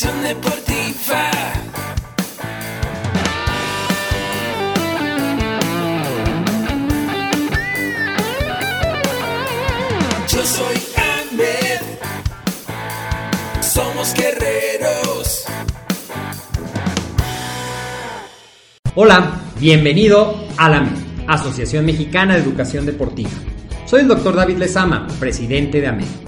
Educación deportiva. Yo soy Ahmed. Somos guerreros. Hola, bienvenido a la Asociación Mexicana de Educación Deportiva. Soy el doctor David Lezama, presidente de AMED,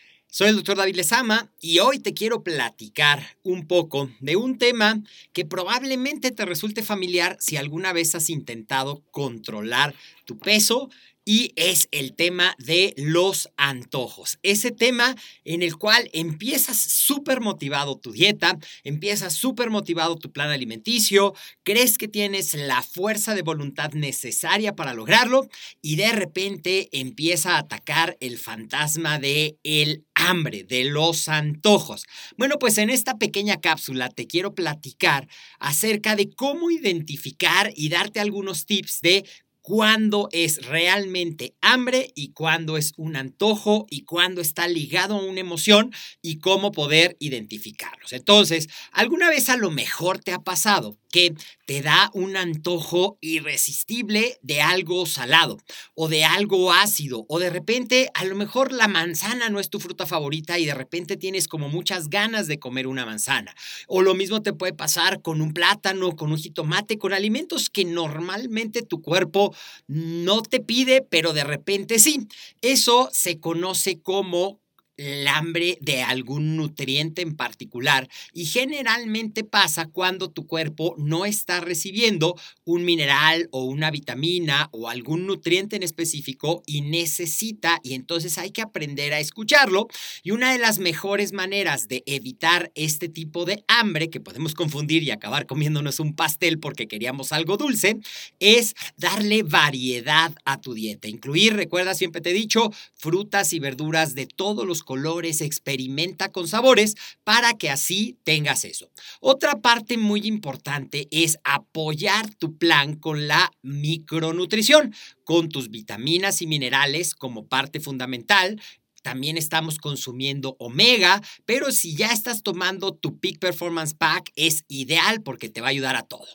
Soy el doctor David Lezama y hoy te quiero platicar un poco de un tema que probablemente te resulte familiar si alguna vez has intentado controlar tu peso y es el tema de los antojos. Ese tema en el cual empiezas súper motivado tu dieta, empiezas súper motivado tu plan alimenticio, crees que tienes la fuerza de voluntad necesaria para lograrlo y de repente empieza a atacar el fantasma de el hambre, de los antojos. Bueno, pues en esta pequeña cápsula te quiero platicar acerca de cómo identificar y darte algunos tips de cuándo es realmente hambre y cuándo es un antojo y cuándo está ligado a una emoción y cómo poder identificarlos. Entonces, ¿alguna vez a lo mejor te ha pasado que te da un antojo irresistible de algo salado o de algo ácido o de repente a lo mejor la manzana no es tu fruta favorita y de repente tienes como muchas ganas de comer una manzana? O lo mismo te puede pasar con un plátano, con un jitomate, con alimentos que normalmente tu cuerpo no te pide, pero de repente sí. Eso se conoce como el hambre de algún nutriente en particular y generalmente pasa cuando tu cuerpo no está recibiendo un mineral o una vitamina o algún nutriente en específico y necesita y entonces hay que aprender a escucharlo. Y una de las mejores maneras de evitar este tipo de hambre que podemos confundir y acabar comiéndonos un pastel porque queríamos algo dulce es darle variedad a tu dieta, incluir, recuerda siempre te he dicho, frutas y verduras de todos los colores, experimenta con sabores para que así tengas eso. Otra parte muy importante es apoyar tu plan con la micronutrición, con tus vitaminas y minerales como parte fundamental, también estamos consumiendo omega, pero si ya estás tomando tu Peak Performance Pack es ideal porque te va a ayudar a todo.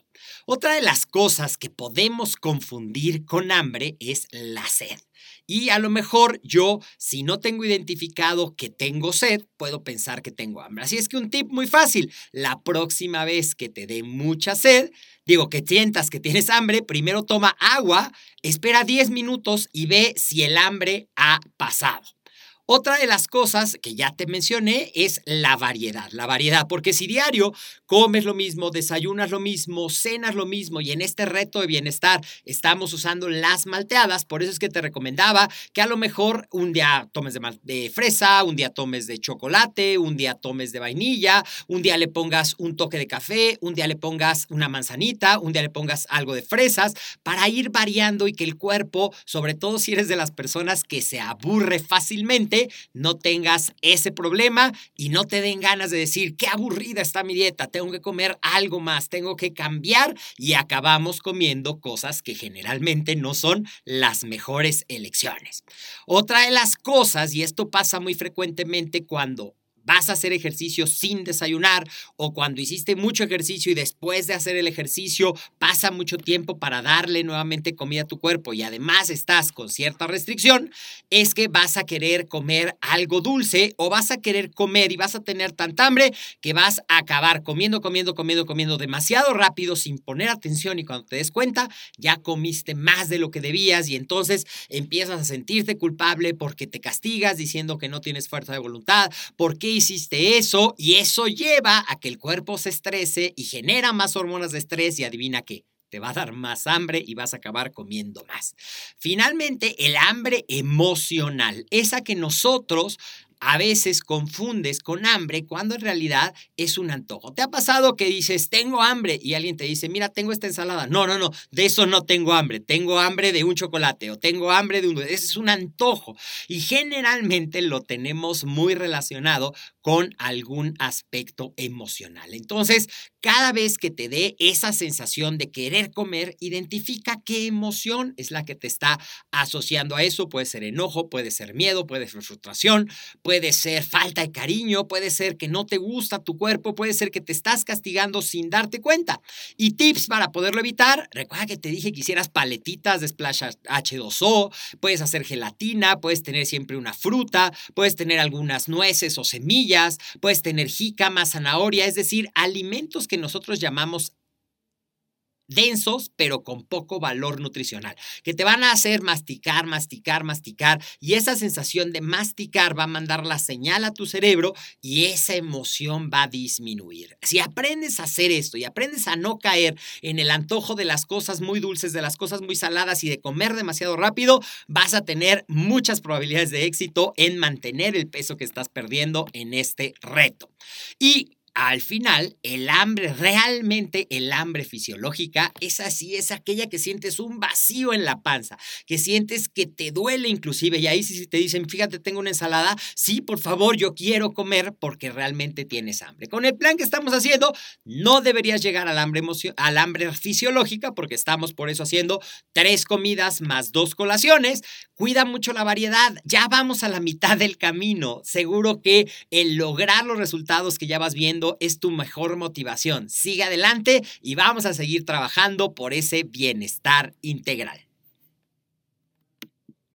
Otra de las cosas que podemos confundir con hambre es la sed. Y a lo mejor yo, si no tengo identificado que tengo sed, puedo pensar que tengo hambre. Así es que un tip muy fácil, la próxima vez que te dé mucha sed, digo que sientas que tienes hambre, primero toma agua, espera 10 minutos y ve si el hambre ha pasado. Otra de las cosas que ya te mencioné es la variedad, la variedad, porque si diario comes lo mismo, desayunas lo mismo, cenas lo mismo y en este reto de bienestar estamos usando las malteadas, por eso es que te recomendaba que a lo mejor un día tomes de, de fresa, un día tomes de chocolate, un día tomes de vainilla, un día le pongas un toque de café, un día le pongas una manzanita, un día le pongas algo de fresas para ir variando y que el cuerpo, sobre todo si eres de las personas que se aburre fácilmente, no tengas ese problema y no te den ganas de decir, qué aburrida está mi dieta, tengo que comer algo más, tengo que cambiar y acabamos comiendo cosas que generalmente no son las mejores elecciones. Otra de las cosas, y esto pasa muy frecuentemente cuando vas a hacer ejercicio sin desayunar o cuando hiciste mucho ejercicio y después de hacer el ejercicio pasa mucho tiempo para darle nuevamente comida a tu cuerpo y además estás con cierta restricción, es que vas a querer comer algo dulce o vas a querer comer y vas a tener tanta hambre que vas a acabar comiendo, comiendo, comiendo, comiendo demasiado rápido sin poner atención y cuando te des cuenta ya comiste más de lo que debías y entonces empiezas a sentirte culpable porque te castigas diciendo que no tienes fuerza de voluntad, porque hiciste eso y eso lleva a que el cuerpo se estrese y genera más hormonas de estrés y adivina qué. Te va a dar más hambre y vas a acabar comiendo más. Finalmente, el hambre emocional, esa que nosotros a veces confundes con hambre cuando en realidad es un antojo. ¿Te ha pasado que dices, tengo hambre y alguien te dice, mira, tengo esta ensalada? No, no, no, de eso no tengo hambre. Tengo hambre de un chocolate o tengo hambre de un... Ese es un antojo. Y generalmente lo tenemos muy relacionado con algún aspecto emocional. Entonces, cada vez que te dé esa sensación de querer comer, identifica qué emoción es la que te está asociando a eso. Puede ser enojo, puede ser miedo, puede ser frustración, puede ser falta de cariño, puede ser que no te gusta tu cuerpo, puede ser que te estás castigando sin darte cuenta. Y tips para poderlo evitar, recuerda que te dije que hicieras paletitas de Splash H2O, puedes hacer gelatina, puedes tener siempre una fruta, puedes tener algunas nueces o semillas, puedes tener jícama, zanahoria, es decir, alimentos que nosotros llamamos densos, pero con poco valor nutricional, que te van a hacer masticar, masticar, masticar, y esa sensación de masticar va a mandar la señal a tu cerebro y esa emoción va a disminuir. Si aprendes a hacer esto y aprendes a no caer en el antojo de las cosas muy dulces, de las cosas muy saladas y de comer demasiado rápido, vas a tener muchas probabilidades de éxito en mantener el peso que estás perdiendo en este reto. Y al final, el hambre, realmente el hambre fisiológica, es así, es aquella que sientes un vacío en la panza, que sientes que te duele inclusive. Y ahí si te dicen, fíjate, tengo una ensalada, sí, por favor, yo quiero comer porque realmente tienes hambre. Con el plan que estamos haciendo, no deberías llegar al hambre, al hambre fisiológica porque estamos por eso haciendo tres comidas más dos colaciones. Cuida mucho la variedad, ya vamos a la mitad del camino. Seguro que el lograr los resultados que ya vas viendo, es tu mejor motivación. Sigue adelante y vamos a seguir trabajando por ese bienestar integral.